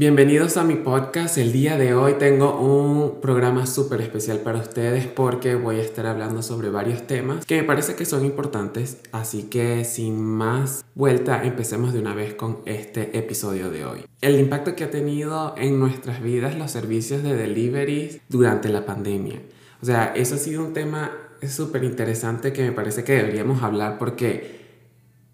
Bienvenidos a mi podcast. El día de hoy tengo un programa súper especial para ustedes porque voy a estar hablando sobre varios temas que me parece que son importantes. Así que sin más vuelta, empecemos de una vez con este episodio de hoy. El impacto que ha tenido en nuestras vidas los servicios de delivery durante la pandemia. O sea, eso ha sido un tema súper interesante que me parece que deberíamos hablar porque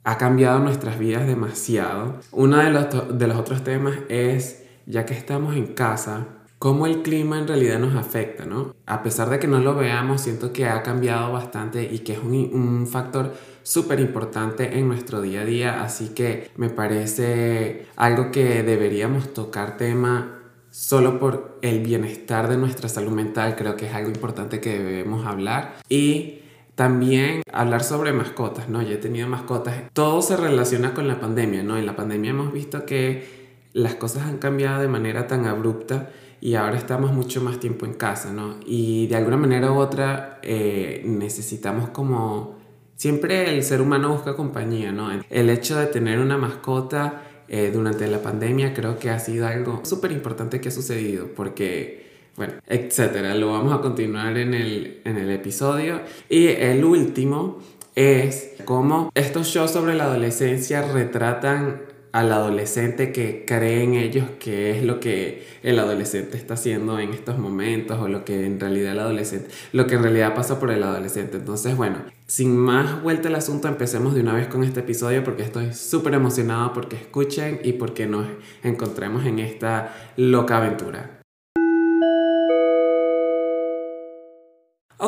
ha cambiado nuestras vidas demasiado. Uno de los, de los otros temas es, ya que estamos en casa, cómo el clima en realidad nos afecta, ¿no? A pesar de que no lo veamos, siento que ha cambiado bastante y que es un, un factor súper importante en nuestro día a día, así que me parece algo que deberíamos tocar tema solo por el bienestar de nuestra salud mental, creo que es algo importante que debemos hablar y también hablar sobre mascotas, ¿no? Yo he tenido mascotas. Todo se relaciona con la pandemia, ¿no? En la pandemia hemos visto que las cosas han cambiado de manera tan abrupta y ahora estamos mucho más tiempo en casa, ¿no? Y de alguna manera u otra eh, necesitamos como... Siempre el ser humano busca compañía, ¿no? El hecho de tener una mascota eh, durante la pandemia creo que ha sido algo súper importante que ha sucedido porque bueno, etcétera. Lo vamos a continuar en el, en el episodio. Y el último es cómo estos shows sobre la adolescencia retratan al adolescente que creen ellos que es lo que el adolescente está haciendo en estos momentos o lo que en realidad el adolescente, lo que en realidad pasa por el adolescente. Entonces, bueno, sin más vuelta al asunto, empecemos de una vez con este episodio porque estoy súper emocionado porque escuchen y porque nos encontremos en esta loca aventura.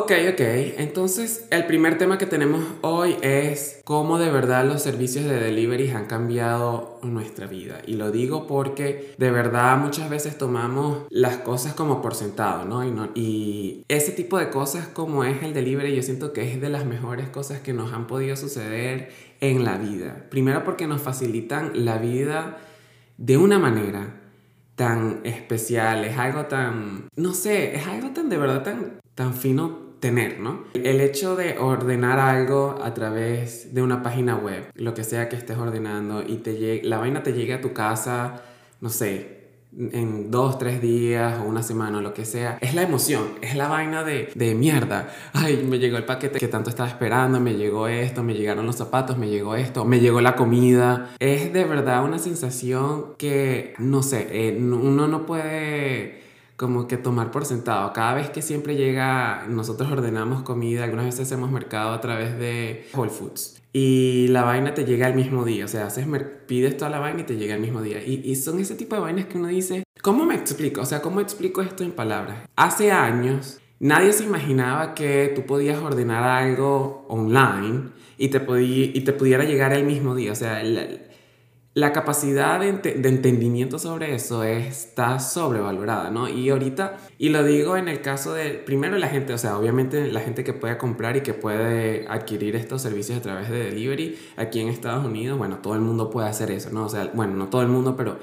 Ok, ok. Entonces, el primer tema que tenemos hoy es cómo de verdad los servicios de delivery han cambiado nuestra vida. Y lo digo porque de verdad muchas veces tomamos las cosas como por sentado, ¿no? Y, no, y ese tipo de cosas como es el delivery, yo siento que es de las mejores cosas que nos han podido suceder en la vida. Primero porque nos facilitan la vida de una manera tan especial, es algo tan, no sé, es algo tan de verdad tan, tan fino tener, ¿no? El hecho de ordenar algo a través de una página web, lo que sea que estés ordenando y te la vaina te llegue a tu casa, no sé, en dos, tres días o una semana o lo que sea, es la emoción, es la vaina de, de mierda. Ay, me llegó el paquete que tanto estaba esperando, me llegó esto, me llegaron los zapatos, me llegó esto, me llegó la comida. Es de verdad una sensación que, no sé, eh, uno no puede como que tomar por sentado. Cada vez que siempre llega, nosotros ordenamos comida, algunas veces hacemos mercado a través de Whole Foods. Y la vaina te llega el mismo día, o sea, haces pides toda la vaina y te llega el mismo día. Y, y son ese tipo de vainas que uno dice, ¿cómo me explico? O sea, ¿cómo explico esto en palabras? Hace años nadie se imaginaba que tú podías ordenar algo online y te, y te pudiera llegar el mismo día. O sea, el, la capacidad de, entendimiento sobre eso está sobrevalorada, ¿no? Y ahorita, y lo digo en el caso de, primero la gente, o sea, obviamente la gente que puede comprar y que puede adquirir estos servicios a través de delivery aquí en Estados Unidos, bueno, todo el mundo puede hacer eso, ¿no? O sea, bueno, no todo el mundo, pero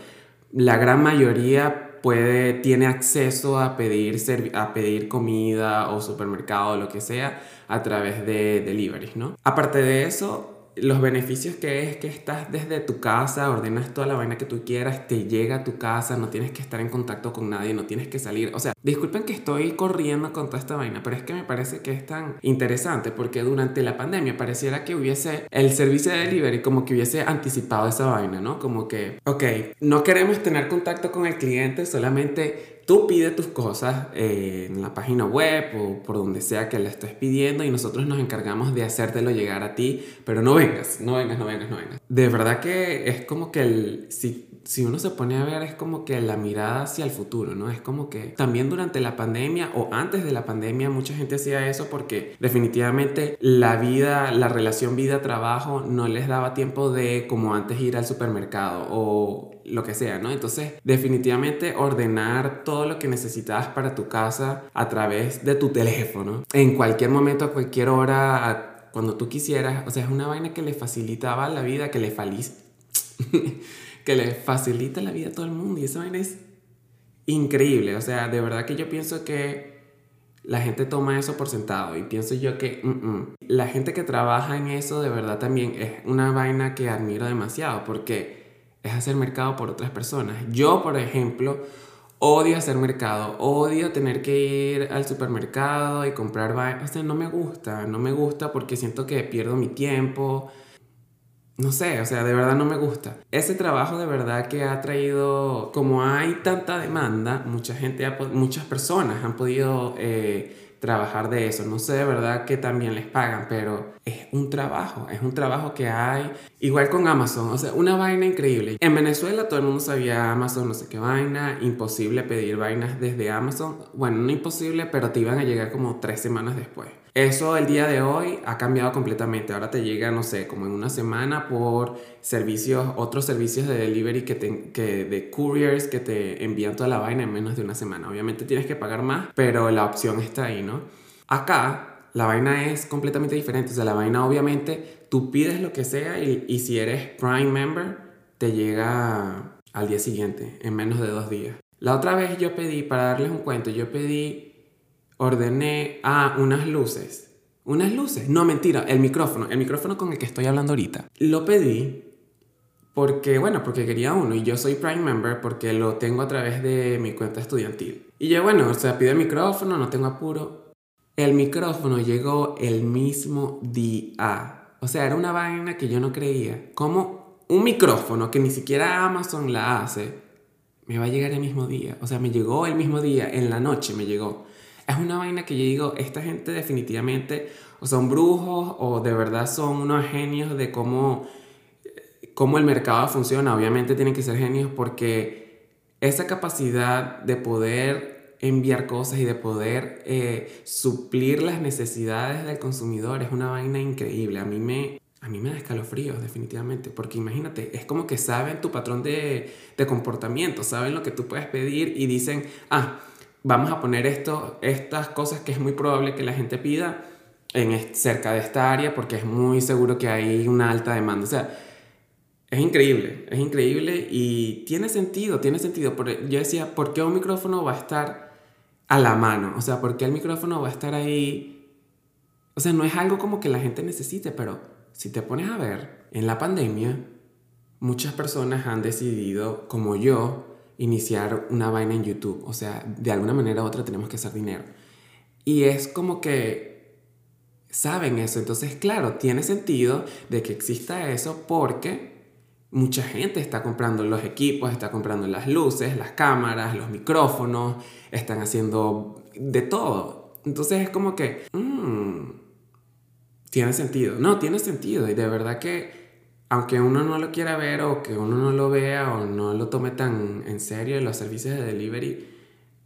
la gran mayoría puede, tiene acceso a pedir, a pedir comida o supermercado o lo que sea a través de delivery, ¿no? Aparte de eso, los beneficios que es que estás desde tu casa, ordenas toda la vaina que tú quieras, te llega a tu casa, no tienes que estar en contacto con nadie, no tienes que salir. O sea, disculpen que estoy corriendo con toda esta vaina, pero es que me parece que es tan interesante porque durante la pandemia pareciera que hubiese el servicio de delivery como que hubiese anticipado esa vaina, ¿no? Como que, ok, no queremos tener contacto con el cliente, solamente Tú pides tus cosas eh, en la página web o por donde sea que le estés pidiendo y nosotros nos encargamos de hacértelo llegar a ti, pero no vengas, no vengas, no vengas, no vengas. De verdad que es como que el, si si uno se pone a ver es como que la mirada hacia el futuro, ¿no? Es como que también durante la pandemia o antes de la pandemia mucha gente hacía eso porque definitivamente la vida, la relación vida-trabajo no les daba tiempo de como antes ir al supermercado o lo que sea, ¿no? Entonces, definitivamente ordenar todo lo que necesitabas para tu casa a través de tu teléfono, en cualquier momento, a cualquier hora, cuando tú quisieras, o sea, es una vaina que le facilitaba la vida, que le feliz que le facilita la vida a todo el mundo. Y eso es increíble. O sea, de verdad que yo pienso que la gente toma eso por sentado. Y pienso yo que la gente que trabaja en eso de verdad también es una vaina que admiro demasiado porque es hacer mercado por otras personas. Yo, por ejemplo, odio hacer mercado, odio tener que ir al supermercado y comprar. O sea, no me gusta, no me gusta porque siento que pierdo mi tiempo. No sé, o sea, de verdad no me gusta. Ese trabajo de verdad que ha traído, como hay tanta demanda, mucha gente, muchas personas han podido eh, trabajar de eso. No sé de verdad que también les pagan, pero es un trabajo, es un trabajo que hay. Igual con Amazon, o sea, una vaina increíble. En Venezuela todo el mundo sabía Amazon, no sé qué vaina, imposible pedir vainas desde Amazon. Bueno, no imposible, pero te iban a llegar como tres semanas después. Eso el día de hoy ha cambiado completamente. Ahora te llega, no sé, como en una semana por servicios, otros servicios de delivery que, te, que de couriers que te envían toda la vaina en menos de una semana. Obviamente tienes que pagar más, pero la opción está ahí, ¿no? Acá la vaina es completamente diferente. O sea, la vaina obviamente tú pides lo que sea y, y si eres Prime Member te llega al día siguiente, en menos de dos días. La otra vez yo pedí, para darles un cuento, yo pedí ordené a unas luces. Unas luces. No, mentira, el micrófono. El micrófono con el que estoy hablando ahorita. Lo pedí porque, bueno, porque quería uno. Y yo soy Prime Member porque lo tengo a través de mi cuenta estudiantil. Y yo, bueno, o sea, pido el micrófono, no tengo apuro. El micrófono llegó el mismo día. O sea, era una vaina que yo no creía. Como un micrófono que ni siquiera Amazon la hace, me va a llegar el mismo día. O sea, me llegó el mismo día, en la noche me llegó es una vaina que yo digo, esta gente definitivamente o son brujos o de verdad son unos genios de cómo, cómo el mercado funciona. Obviamente tienen que ser genios porque esa capacidad de poder enviar cosas y de poder eh, suplir las necesidades del consumidor es una vaina increíble. A mí me, a mí me da escalofríos, definitivamente, porque imagínate, es como que saben tu patrón de, de comportamiento, saben lo que tú puedes pedir y dicen, ah, vamos a poner esto, estas cosas que es muy probable que la gente pida en, cerca de esta área porque es muy seguro que hay una alta demanda. O sea, es increíble, es increíble y tiene sentido, tiene sentido. Yo decía, ¿por qué un micrófono va a estar a la mano? O sea, ¿por qué el micrófono va a estar ahí? O sea, no es algo como que la gente necesite, pero si te pones a ver, en la pandemia, muchas personas han decidido, como yo, iniciar una vaina en YouTube. O sea, de alguna manera u otra tenemos que hacer dinero. Y es como que saben eso. Entonces, claro, tiene sentido de que exista eso porque mucha gente está comprando los equipos, está comprando las luces, las cámaras, los micrófonos, están haciendo de todo. Entonces es como que, mmm, tiene sentido. No, tiene sentido. Y de verdad que aunque uno no lo quiera ver o que uno no lo vea o no lo tome tan en serio, los servicios de delivery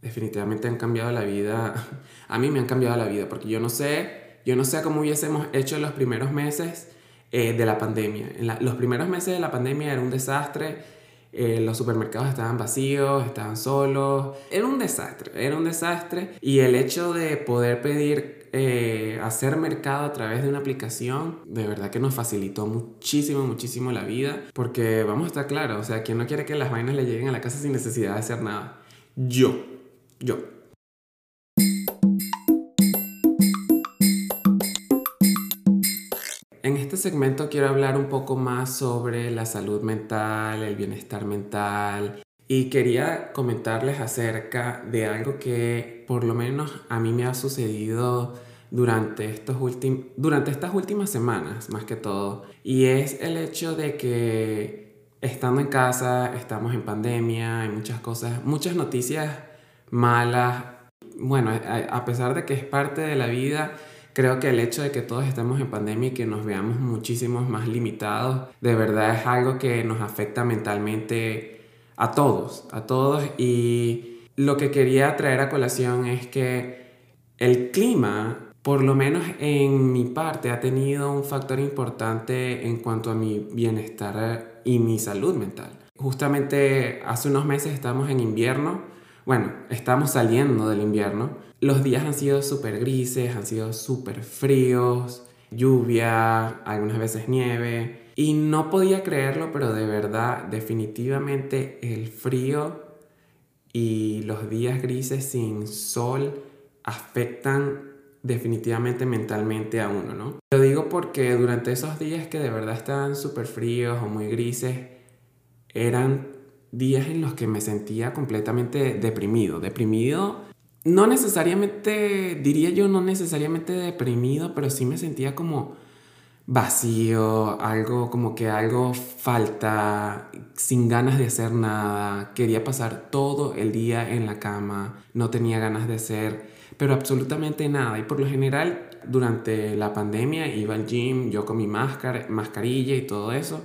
definitivamente han cambiado la vida. A mí me han cambiado la vida porque yo no sé, yo no sé cómo hubiésemos hecho los primeros meses eh, de la pandemia. En los primeros meses de la pandemia era un desastre. Eh, los supermercados estaban vacíos, estaban solos. Era un desastre, era un desastre. Y el hecho de poder pedir eh, hacer mercado a través de una aplicación, de verdad que nos facilitó muchísimo, muchísimo la vida, porque vamos a estar claros, o sea, quien no quiere que las vainas le lleguen a la casa sin necesidad de hacer nada? Yo, yo. En este segmento quiero hablar un poco más sobre la salud mental, el bienestar mental, y quería comentarles acerca de algo que por lo menos a mí me ha sucedido durante, estos durante estas últimas semanas, más que todo. Y es el hecho de que estando en casa, estamos en pandemia, hay muchas cosas, muchas noticias malas. Bueno, a pesar de que es parte de la vida, creo que el hecho de que todos estemos en pandemia y que nos veamos muchísimos más limitados, de verdad es algo que nos afecta mentalmente a todos, a todos. Y lo que quería traer a colación es que el clima, por lo menos en mi parte, ha tenido un factor importante en cuanto a mi bienestar y mi salud mental. Justamente hace unos meses estamos en invierno, bueno, estamos saliendo del invierno. Los días han sido súper grises, han sido súper fríos, lluvia, algunas veces nieve. Y no podía creerlo, pero de verdad, definitivamente el frío y los días grises sin sol afectan definitivamente mentalmente a uno, ¿no? Lo digo porque durante esos días que de verdad estaban súper fríos o muy grises, eran días en los que me sentía completamente deprimido. Deprimido, no necesariamente, diría yo, no necesariamente deprimido, pero sí me sentía como vacío, algo como que algo falta, sin ganas de hacer nada, quería pasar todo el día en la cama, no tenía ganas de hacer, pero absolutamente nada. Y por lo general, durante la pandemia iba al gym, yo con mi máscara, mascarilla y todo eso,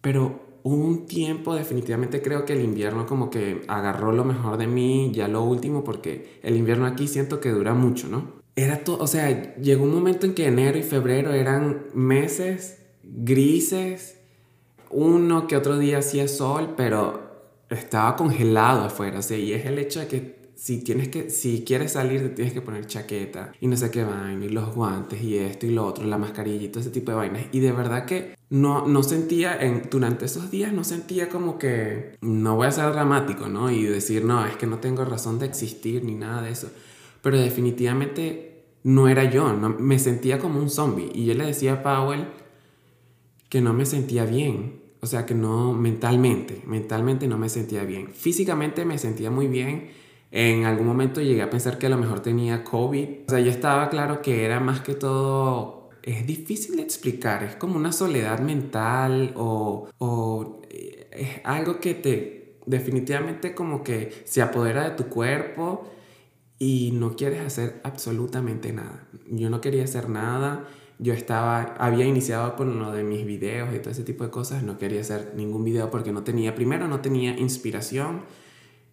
pero un tiempo definitivamente creo que el invierno como que agarró lo mejor de mí, ya lo último, porque el invierno aquí siento que dura mucho, ¿no? Era todo, o sea, llegó un momento en que enero y febrero eran meses grises, uno que otro día hacía sol, pero estaba congelado afuera, o sea, y es el hecho de que si tienes que, si quieres salir, te tienes que poner chaqueta y no sé qué vaina, y los guantes y esto y lo otro, la mascarilla y todo ese tipo de vainas. Y de verdad que no, no sentía, en, durante esos días no sentía como que, no voy a ser dramático, ¿no? Y decir, no, es que no tengo razón de existir ni nada de eso. Pero definitivamente no era yo, no, me sentía como un zombie. Y yo le decía a Powell que no me sentía bien. O sea, que no mentalmente, mentalmente no me sentía bien. Físicamente me sentía muy bien en algún momento llegué a pensar que a lo mejor tenía COVID. O sea, yo estaba claro que era más que todo... Es difícil de explicar, es como una soledad mental o, o eh, es algo que te definitivamente como que se apodera de tu cuerpo y no quieres hacer absolutamente nada. Yo no quería hacer nada. Yo estaba, había iniciado con uno de mis videos y todo ese tipo de cosas. No quería hacer ningún video porque no tenía, primero no tenía inspiración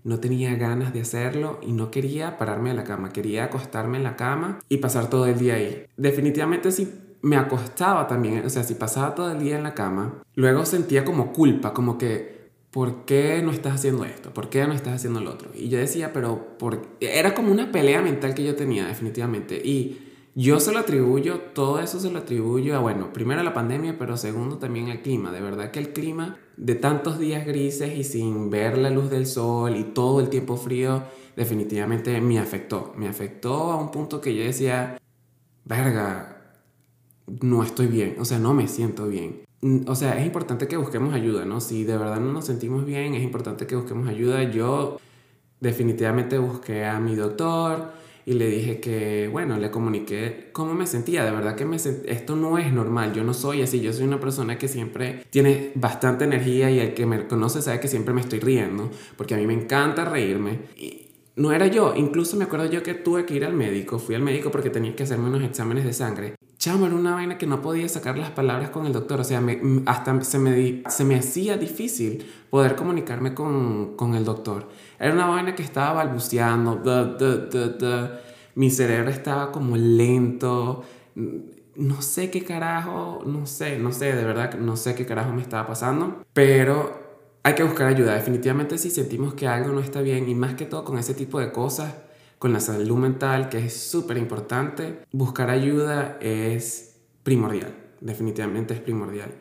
no tenía ganas de hacerlo y no quería pararme a la cama, quería acostarme en la cama y pasar todo el día ahí. Definitivamente si me acostaba también, o sea, si pasaba todo el día en la cama, luego sentía como culpa, como que, ¿por qué no estás haciendo esto? ¿Por qué no estás haciendo lo otro? Y yo decía, pero por... era como una pelea mental que yo tenía definitivamente y yo se lo atribuyo, todo eso se lo atribuyo a, bueno, primero a la pandemia, pero segundo también al clima. De verdad que el clima de tantos días grises y sin ver la luz del sol y todo el tiempo frío, definitivamente me afectó. Me afectó a un punto que yo decía, verga, no estoy bien, o sea, no me siento bien. O sea, es importante que busquemos ayuda, ¿no? Si de verdad no nos sentimos bien, es importante que busquemos ayuda. Yo definitivamente busqué a mi doctor y le dije que, bueno, le comuniqué cómo me sentía. De verdad que me esto no es normal. Yo no soy así. Yo soy una persona que siempre tiene bastante energía y el que me conoce sabe que siempre me estoy riendo, porque a mí me encanta reírme. Y no era yo. Incluso me acuerdo yo que tuve que ir al médico. Fui al médico porque tenía que hacerme unos exámenes de sangre. Chamo, era una vaina que no podía sacar las palabras con el doctor. O sea, hasta se me, se me hacía difícil poder comunicarme con, con el doctor. Era una vaina que estaba balbuceando. Mi cerebro estaba como lento. No sé qué carajo, no sé, no sé, de verdad, no sé qué carajo me estaba pasando. Pero hay que buscar ayuda. Definitivamente si sentimos que algo no está bien y más que todo con ese tipo de cosas, con la salud mental, que es súper importante, buscar ayuda es primordial. Definitivamente es primordial.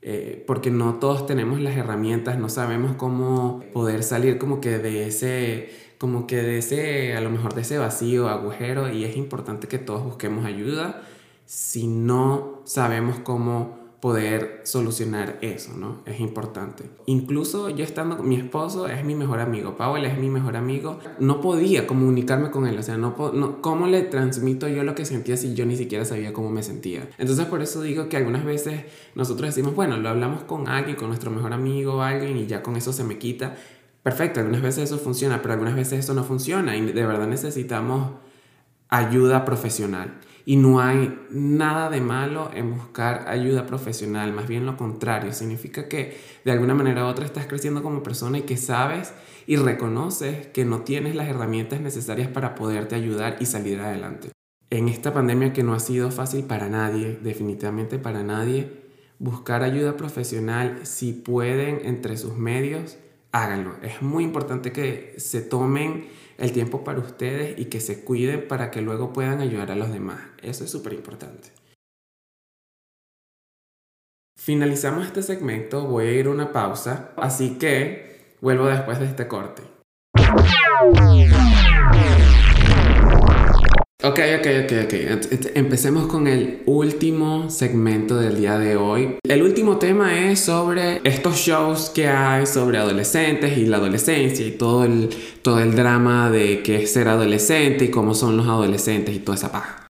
Eh, porque no todos tenemos las herramientas, no sabemos cómo poder salir como que de ese, como que de ese, a lo mejor de ese vacío, agujero, y es importante que todos busquemos ayuda si no sabemos cómo poder solucionar eso, ¿no? Es importante. Incluso yo estando mi esposo, es mi mejor amigo, Paul es mi mejor amigo, no podía comunicarme con él, o sea, no, no, ¿cómo le transmito yo lo que sentía si yo ni siquiera sabía cómo me sentía? Entonces por eso digo que algunas veces nosotros decimos, bueno, lo hablamos con alguien, con nuestro mejor amigo alguien y ya con eso se me quita. Perfecto, algunas veces eso funciona, pero algunas veces eso no funciona y de verdad necesitamos ayuda profesional. Y no hay nada de malo en buscar ayuda profesional, más bien lo contrario, significa que de alguna manera u otra estás creciendo como persona y que sabes y reconoces que no tienes las herramientas necesarias para poderte ayudar y salir adelante. En esta pandemia que no ha sido fácil para nadie, definitivamente para nadie, buscar ayuda profesional, si pueden entre sus medios, háganlo. Es muy importante que se tomen el tiempo para ustedes y que se cuiden para que luego puedan ayudar a los demás. Eso es súper importante. Finalizamos este segmento, voy a ir a una pausa, así que vuelvo después de este corte. Ok, ok, ok, ok. Empecemos con el último segmento del día de hoy. El último tema es sobre estos shows que hay sobre adolescentes y la adolescencia y todo el, todo el drama de qué es ser adolescente y cómo son los adolescentes y toda esa paja.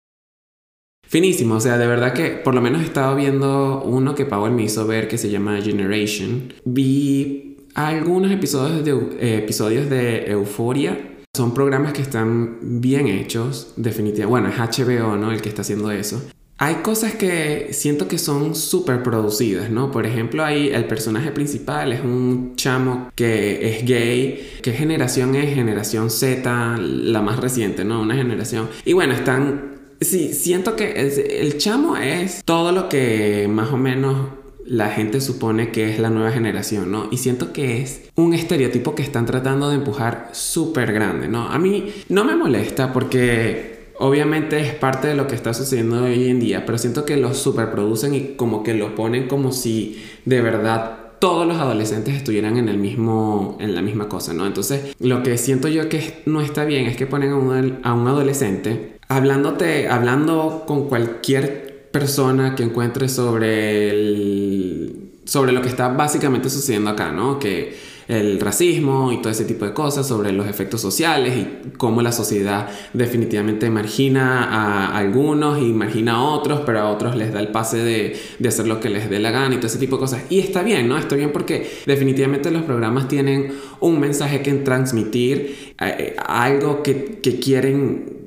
Finísimo, o sea, de verdad que por lo menos he estado viendo uno que Powell me hizo ver que se llama Generation. Vi algunos episodios de, eh, episodios de Euforia son programas que están bien hechos, definitivamente. Bueno, es HBO, ¿no? El que está haciendo eso. Hay cosas que siento que son súper producidas, ¿no? Por ejemplo, ahí el personaje principal es un chamo que es gay. ¿Qué generación es? Generación Z, la más reciente, ¿no? Una generación. Y bueno, están... Sí, siento que el chamo es todo lo que más o menos la gente supone que es la nueva generación, ¿no? Y siento que es un estereotipo que están tratando de empujar súper grande, ¿no? A mí no me molesta porque obviamente es parte de lo que está sucediendo hoy en día, pero siento que lo superproducen y como que lo ponen como si de verdad todos los adolescentes estuvieran en el mismo en la misma cosa, ¿no? Entonces, lo que siento yo que no está bien es que ponen a un, a un adolescente hablándote hablando con cualquier persona que encuentre sobre el, sobre lo que está básicamente sucediendo acá, ¿no? Que el racismo y todo ese tipo de cosas, sobre los efectos sociales y cómo la sociedad definitivamente margina a algunos y margina a otros, pero a otros les da el pase de, de, hacer lo que les dé la gana y todo ese tipo de cosas. Y está bien, ¿no? Está bien porque definitivamente los programas tienen un mensaje que transmitir, eh, eh, algo que, que quieren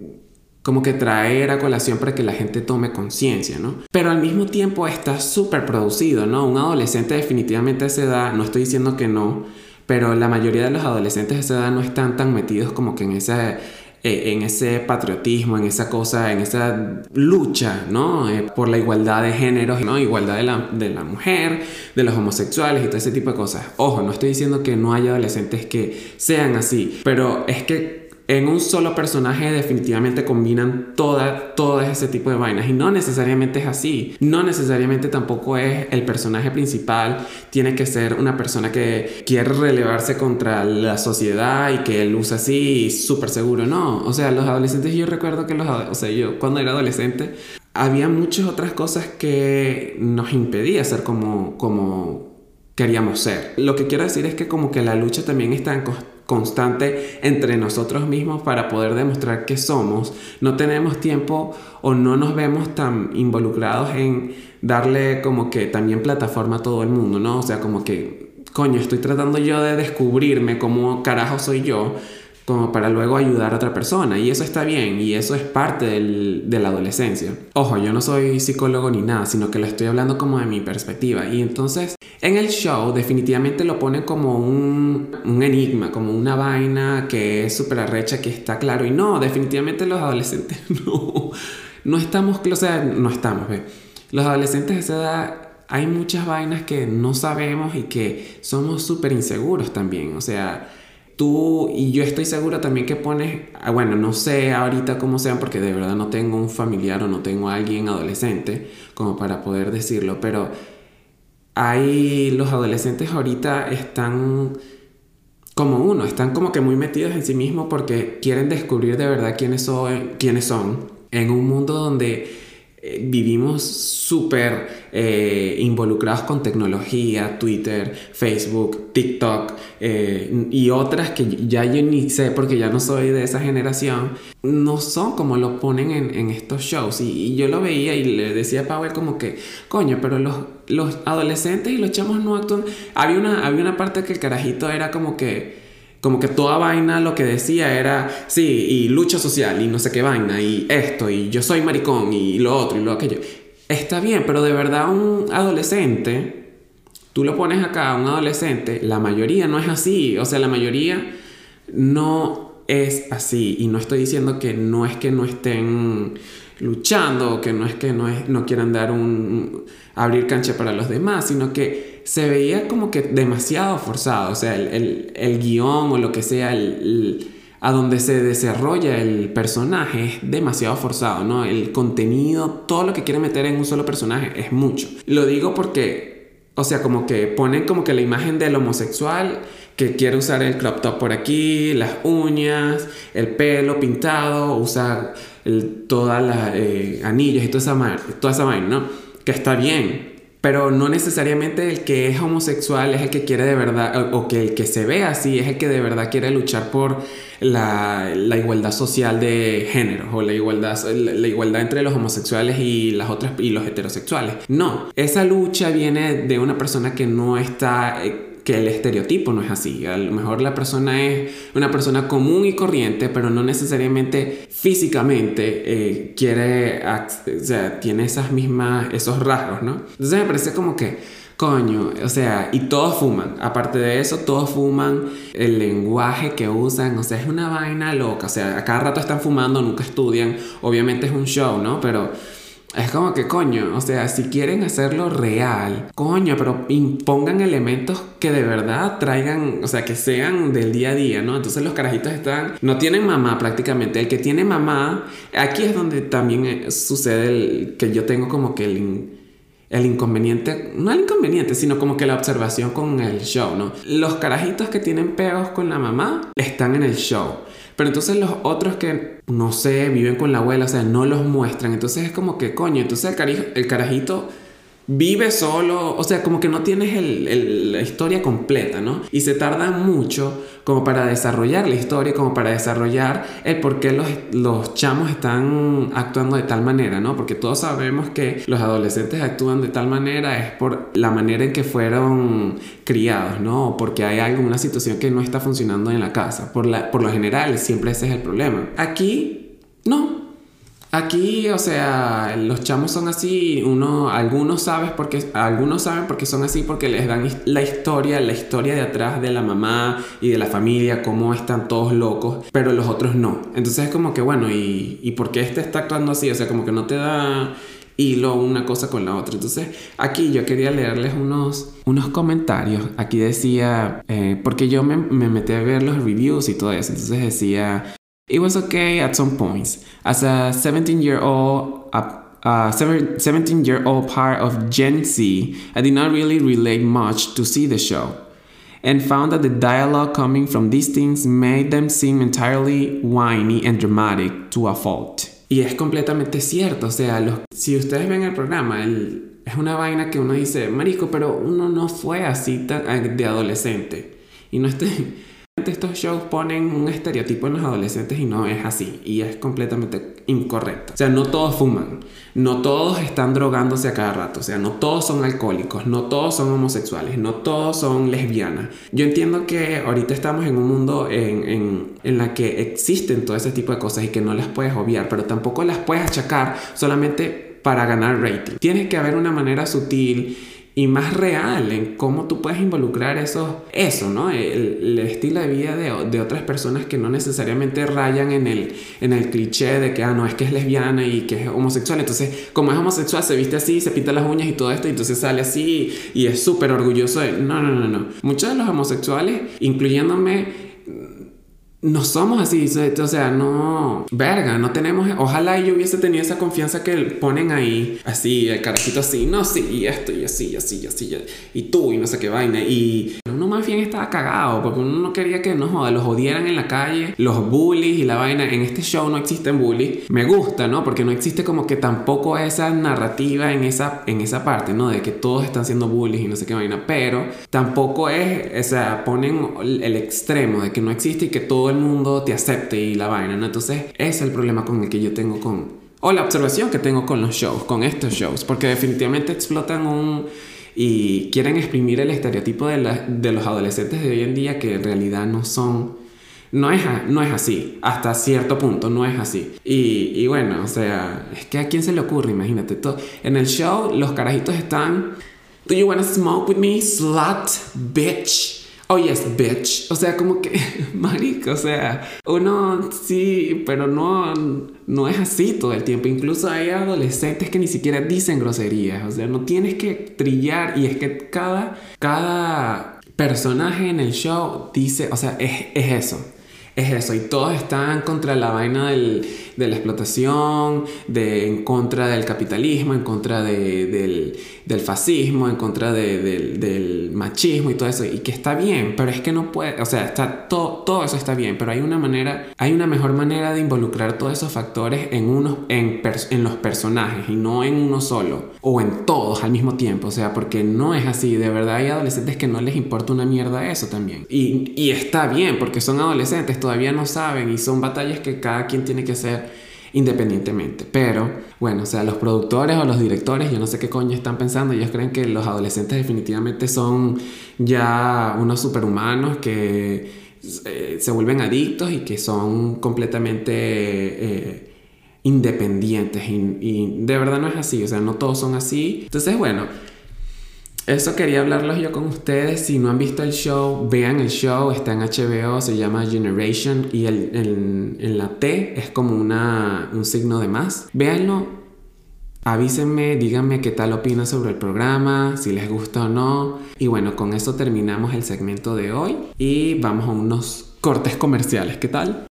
como que traer a colación para que la gente tome conciencia, ¿no? Pero al mismo tiempo está súper producido, ¿no? Un adolescente definitivamente a esa edad, no estoy diciendo que no, pero la mayoría de los adolescentes a esa edad no están tan metidos como que en ese, eh, en ese patriotismo, en esa cosa, en esa lucha, ¿no? Eh, por la igualdad de géneros, ¿no? Igualdad de la, de la mujer, de los homosexuales y todo ese tipo de cosas. Ojo, no estoy diciendo que no haya adolescentes que sean así, pero es que en un solo personaje definitivamente combinan toda, todo ese tipo de vainas y no necesariamente es así. No necesariamente tampoco es el personaje principal, tiene que ser una persona que quiere relevarse contra la sociedad y que él usa así súper seguro. No, o sea, los adolescentes, yo recuerdo que los, o sea, yo cuando era adolescente había muchas otras cosas que nos impedía ser como, como queríamos ser. Lo que quiero decir es que como que la lucha también está en constante entre nosotros mismos para poder demostrar que somos. No tenemos tiempo o no nos vemos tan involucrados en darle como que también plataforma a todo el mundo, ¿no? O sea, como que, coño, estoy tratando yo de descubrirme cómo carajo soy yo como para luego ayudar a otra persona. Y eso está bien, y eso es parte de la adolescencia. Ojo, yo no soy psicólogo ni nada, sino que lo estoy hablando como de mi perspectiva. Y entonces, en el show definitivamente lo pone como un, un enigma, como una vaina que es súper arrecha, que está claro. Y no, definitivamente los adolescentes no, no estamos, o sea, no estamos, ve. Los adolescentes de esa edad hay muchas vainas que no sabemos y que somos súper inseguros también. O sea, tú y yo estoy seguro también que pones, ah, bueno, no sé ahorita cómo sean porque de verdad no tengo un familiar o no tengo a alguien adolescente como para poder decirlo, pero hay los adolescentes ahorita están como uno, están como que muy metidos en sí mismos porque quieren descubrir de verdad quiénes son, quiénes son en un mundo donde eh, vivimos súper eh, involucrados con tecnología, Twitter, Facebook, TikTok eh, y otras que ya yo ni sé porque ya no soy de esa generación, no son como lo ponen en, estos shows. Y, yo lo veía y le decía a Powell como que, coño, pero los, los adolescentes y los chamos no actúan. Había una, había una parte que el carajito era como que como que toda vaina lo que decía era, sí, y lucha social, y no sé qué vaina, y esto, y yo soy maricón, y lo otro, y lo aquello. Está bien, pero de verdad un adolescente, tú lo pones acá, un adolescente, la mayoría no es así, o sea, la mayoría no es así, y no estoy diciendo que no es que no estén luchando, que no es que no, es, no quieran dar un, abrir cancha para los demás, sino que se veía como que demasiado forzado, o sea, el, el, guion o lo que sea, el, a donde se desarrolla el personaje es demasiado forzado, ¿no? El contenido, todo lo que quiere meter en un solo personaje es mucho. Lo digo porque, o sea, como que ponen como que la imagen del homosexual que quiere usar el crop top por aquí, las uñas, el pelo pintado, usa todas las eh, y toda esa, toda esa vaina, ¿no? Que está bien, pero no necesariamente el que es homosexual es el que quiere de verdad, o, que el que se ve así es el que de verdad quiere luchar por la, la igualdad social de género o la igualdad, la, igualdad entre los homosexuales y, las otras, y los heterosexuales. No, esa lucha viene de una persona que no está... Eh, que el estereotipo no es así. A lo mejor la persona es una persona común y corriente, pero no necesariamente físicamente eh, quiere, o sea, tiene esas mismas, esos rasgos, ¿no? Entonces me parece como que, coño, o sea, y todos fuman. Aparte de eso, todos fuman el lenguaje que usan, o sea, es una vaina loca. O sea, a cada rato están fumando, nunca estudian. Obviamente es un show, ¿no? Pero es como que coño, o sea, si quieren hacerlo real, coño, pero impongan elementos que de verdad traigan, o sea, que sean del día a día, ¿no? Entonces los carajitos están, no tienen mamá prácticamente. El que tiene mamá, aquí es donde también eh, sucede el, que yo tengo como que el, el inconveniente, no el inconveniente, sino como que la observación con el show, ¿no? Los carajitos que tienen peos con la mamá están en el show. Pero entonces los otros que, no sé, viven con la abuela, o sea, no los muestran. Entonces es como que, coño, entonces el, el carajito vive solo, o sea, como que no tienes la historia completa, ¿no? Y se tarda mucho como para desarrollar la historia, como para desarrollar el por qué los, los chamos están actuando de tal manera, ¿no? Porque todos sabemos que los adolescentes actúan de tal manera es por la manera en que fueron criados, ¿no? Porque hay alguna situación que no está funcionando en la casa. Por, la, por lo general, siempre ese es el problema. Aquí, no, Aquí, o sea, los chamos son así, uno, algunos sabes porque, algunos saben porque son así porque les dan la historia, la historia de atrás de la mamá y de la familia, cómo están todos locos, pero los otros no. Entonces es como que, bueno, ¿y, y por qué este está actuando así? O sea, como que no te da hilo una cosa con la otra. Entonces, aquí yo quería leerles unos, unos comentarios. Aquí decía, eh, porque yo me, me metí a ver los reviews y todo eso. Entonces decía, It was okay at some points. As a 17 year old, a 17 year old part of Gen Z, I did not really relate much to see the show, and found that the dialogue coming from these things made them seem entirely whiny and dramatic to a fault. Y es completamente cierto, o sea, los, si ustedes ven el programa, el, es una vaina que uno dice, marico, pero uno no fue así tan, de adolescente. Y no estoy estos shows ponen un estereotipo en los adolescentes y no es así y es completamente incorrecto. O sea, no todos fuman, no todos están drogándose a cada rato, o sea, no todos son alcohólicos, no todos son homosexuales, no todos son lesbianas. Yo entiendo que ahorita estamos en un mundo en, en, en la que existen todo ese tipo de cosas y que no las puedes obviar, pero tampoco las puedes achacar solamente para ganar rating. Tiene que haber una manera sutil y más real en cómo tú puedes involucrar eso, eso ¿no? El, estilo de vida de, de, otras personas que no necesariamente rayan en el, en el cliché de que, ah, no, es que es lesbiana y que es homosexual. Entonces, como es homosexual, se viste así, se pinta las uñas y todo esto, y entonces sale así y es súper orgulloso de... No, no, no, no. Muchos de los homosexuales, incluyéndome, no somos así, o sea, no, verga, no tenemos, ojalá yo hubiese tenido esa confianza que ponen ahí, así, el carajito así, no, sí, y esto, y así, y así, y así, y tú, y no sé qué vaina, y uno más bien estaba cagado, porque uno no quería que nos los odieran en la calle, los bullies y la vaina, en este show no existen bullies, me gusta, ¿no? Porque no existe como que tampoco esa narrativa en esa, en esa parte, ¿no? De que todos están siendo bullies y no sé qué vaina, pero tampoco es, o sea, ponen el extremo de que no existe y que todo el mundo te acepte y la vaina, ¿no? Entonces, ese es el problema con el que yo tengo con... O la observación que tengo con los shows, con estos shows, porque definitivamente explotan un... y quieren exprimir el estereotipo de, de los adolescentes de hoy en día que en realidad no son... No es, no es así, hasta cierto punto no es así. Y, y bueno, o sea, es que a quién se le ocurre, imagínate. Todo. En el show los carajitos están... Do you wanna smoke with me, slut, bitch? Oh yes, bitch. O sea, como que, marico, o sea, uno sí, pero no, no es así todo el tiempo. Incluso hay adolescentes que ni siquiera dicen groserías. O sea, no tienes que trillar y es que cada, cada personaje en el show dice, o sea, es, es eso. es eso, y todos están contra la vaina del, de la explotación, de, en contra del capitalismo, en contra de, del, del, fascismo, en contra del, del, machismo y todo eso, y que está bien, pero es que no puede, o sea, está todo, todo eso está bien, pero hay una manera, hay una mejor manera de involucrar todos esos factores en, unos, en, en los personajes y no en uno solo, o en todos al mismo tiempo, o sea, porque no es así, de verdad hay adolescentes que no les importa una mierda eso también, y, y está bien, porque son adolescentes, todavía no saben y son batallas que cada quien tiene que hacer independientemente. Pero, bueno, o sea, los productores o los directores, yo no sé qué coño están pensando, ellos creen que los adolescentes definitivamente son ya unos superhumanos que eh, se vuelven adictos y que son completamente... Eh, independientes y de verdad no es así, o sea, no todos son así. Entonces, bueno, eso quería hablarlos yo con ustedes. Si no han visto el show, vean el show. Está en HBO, se llama Generation y el, en la T es como una, un signo de más. Véanlo. Avísenme, díganme qué tal opinan sobre el programa, si les gusta o no. Y bueno, con eso terminamos el segmento de hoy y vamos a unos cortes comerciales. ¿Qué tal?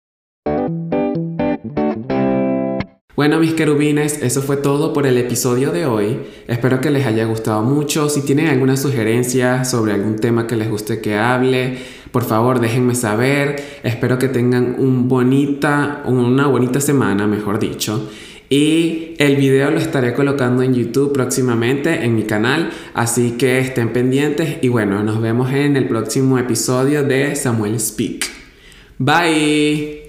Bueno, mis querubines, eso fue todo por el episodio de hoy. Espero que les haya gustado mucho. Si tienen alguna sugerencia sobre algún tema que les guste que hable, por favor déjenme saber. Espero que tengan un bonita, una bonita semana, mejor dicho. Y el video lo estaré colocando en YouTube próximamente en mi canal, así que estén pendientes y bueno, nos vemos en el próximo episodio de Samuel Speak. Bye.